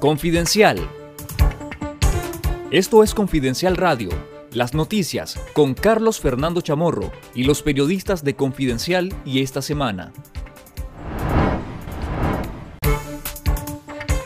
Confidencial. Esto es Confidencial Radio, las noticias con Carlos Fernando Chamorro y los periodistas de Confidencial y esta semana.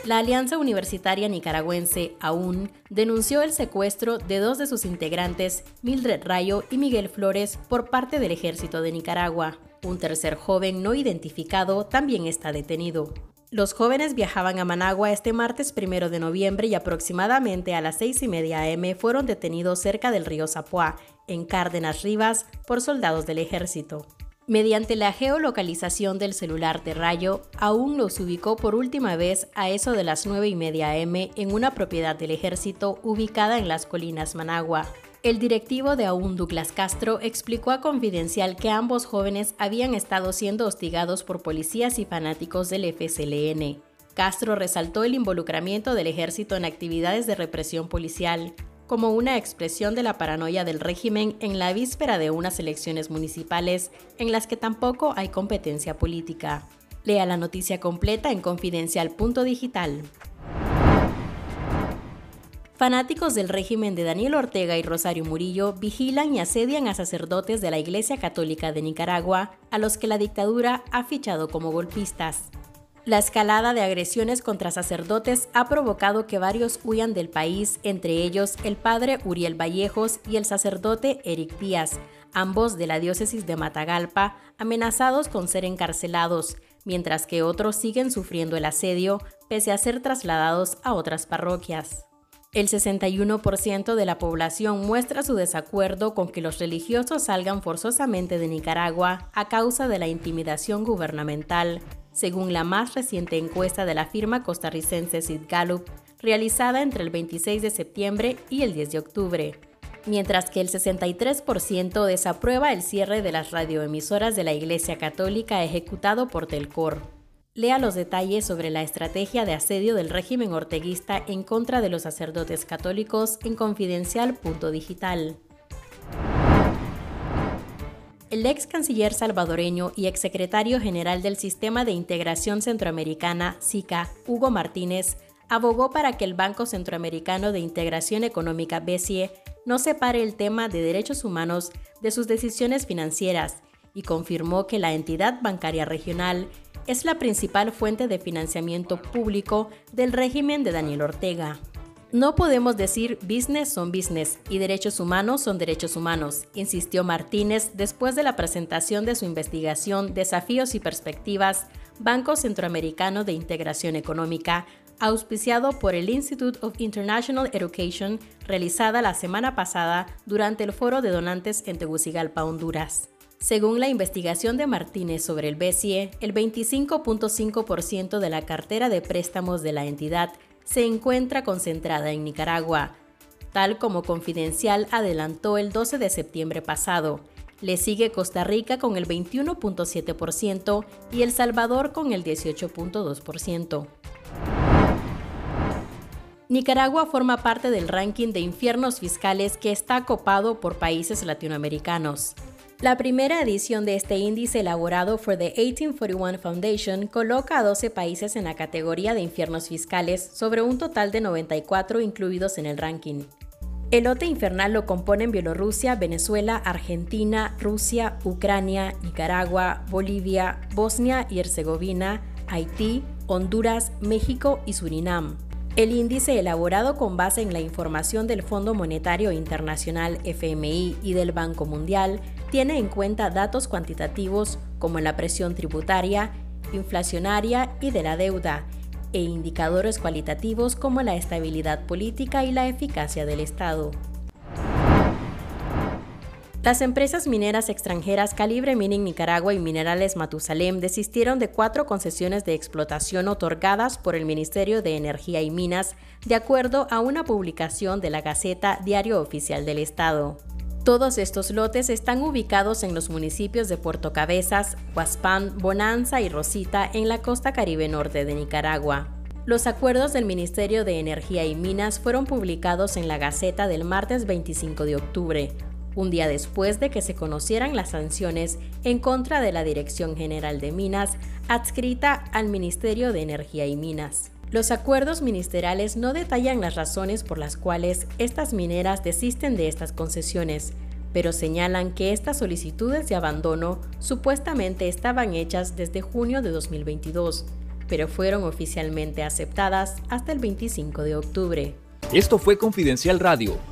La Alianza Universitaria Nicaragüense, AUN, denunció el secuestro de dos de sus integrantes, Mildred Rayo y Miguel Flores, por parte del Ejército de Nicaragua. Un tercer joven no identificado también está detenido. Los jóvenes viajaban a Managua este martes primero de noviembre y aproximadamente a las seis y media am fueron detenidos cerca del río Zapuá, en Cárdenas Rivas, por soldados del ejército. Mediante la geolocalización del celular de Rayo, aún los ubicó por última vez a eso de las nueve y media am en una propiedad del ejército ubicada en las colinas Managua. El directivo de AUN Douglas Castro explicó a Confidencial que ambos jóvenes habían estado siendo hostigados por policías y fanáticos del FSLN. Castro resaltó el involucramiento del ejército en actividades de represión policial, como una expresión de la paranoia del régimen en la víspera de unas elecciones municipales en las que tampoco hay competencia política. Lea la noticia completa en confidencial.digital. Fanáticos del régimen de Daniel Ortega y Rosario Murillo vigilan y asedian a sacerdotes de la Iglesia Católica de Nicaragua, a los que la dictadura ha fichado como golpistas. La escalada de agresiones contra sacerdotes ha provocado que varios huyan del país, entre ellos el padre Uriel Vallejos y el sacerdote Eric Díaz, ambos de la diócesis de Matagalpa, amenazados con ser encarcelados, mientras que otros siguen sufriendo el asedio pese a ser trasladados a otras parroquias. El 61% de la población muestra su desacuerdo con que los religiosos salgan forzosamente de Nicaragua a causa de la intimidación gubernamental, según la más reciente encuesta de la firma costarricense Sid Gallup, realizada entre el 26 de septiembre y el 10 de octubre. Mientras que el 63% desaprueba el cierre de las radioemisoras de la Iglesia Católica ejecutado por Telcor. Lea los detalles sobre la estrategia de asedio del régimen orteguista en contra de los sacerdotes católicos en confidencial.digital. El ex canciller salvadoreño y exsecretario general del Sistema de Integración Centroamericana, SICA, Hugo Martínez, abogó para que el Banco Centroamericano de Integración Económica, BCE, no separe el tema de derechos humanos de sus decisiones financieras y confirmó que la entidad bancaria regional es la principal fuente de financiamiento público del régimen de Daniel Ortega. No podemos decir business son business y derechos humanos son derechos humanos, insistió Martínez después de la presentación de su investigación Desafíos y Perspectivas, Banco Centroamericano de Integración Económica, auspiciado por el Institute of International Education, realizada la semana pasada durante el Foro de Donantes en Tegucigalpa, Honduras. Según la investigación de Martínez sobre el BCE, el 25.5% de la cartera de préstamos de la entidad se encuentra concentrada en Nicaragua, tal como Confidencial adelantó el 12 de septiembre pasado. Le sigue Costa Rica con el 21.7% y El Salvador con el 18.2%. Nicaragua forma parte del ranking de infiernos fiscales que está copado por países latinoamericanos. La primera edición de este índice elaborado por The 1841 Foundation coloca a 12 países en la categoría de infiernos fiscales sobre un total de 94 incluidos en el ranking. El lote infernal lo componen Bielorrusia, Venezuela, Argentina, Rusia, Ucrania, Nicaragua, Bolivia, Bosnia y Herzegovina, Haití, Honduras, México y Surinam. El índice elaborado con base en la información del Fondo Monetario Internacional FMI y del Banco Mundial tiene en cuenta datos cuantitativos como la presión tributaria, inflacionaria y de la deuda, e indicadores cualitativos como la estabilidad política y la eficacia del Estado. Las empresas mineras extranjeras Calibre Mining Nicaragua y Minerales Matusalem desistieron de cuatro concesiones de explotación otorgadas por el Ministerio de Energía y Minas, de acuerdo a una publicación de la Gaceta Diario Oficial del Estado. Todos estos lotes están ubicados en los municipios de Puerto Cabezas, Huaspán, Bonanza y Rosita en la costa caribe norte de Nicaragua. Los acuerdos del Ministerio de Energía y Minas fueron publicados en la Gaceta del martes 25 de octubre, un día después de que se conocieran las sanciones en contra de la Dirección General de Minas adscrita al Ministerio de Energía y Minas. Los acuerdos ministeriales no detallan las razones por las cuales estas mineras desisten de estas concesiones, pero señalan que estas solicitudes de abandono supuestamente estaban hechas desde junio de 2022, pero fueron oficialmente aceptadas hasta el 25 de octubre. Esto fue Confidencial Radio.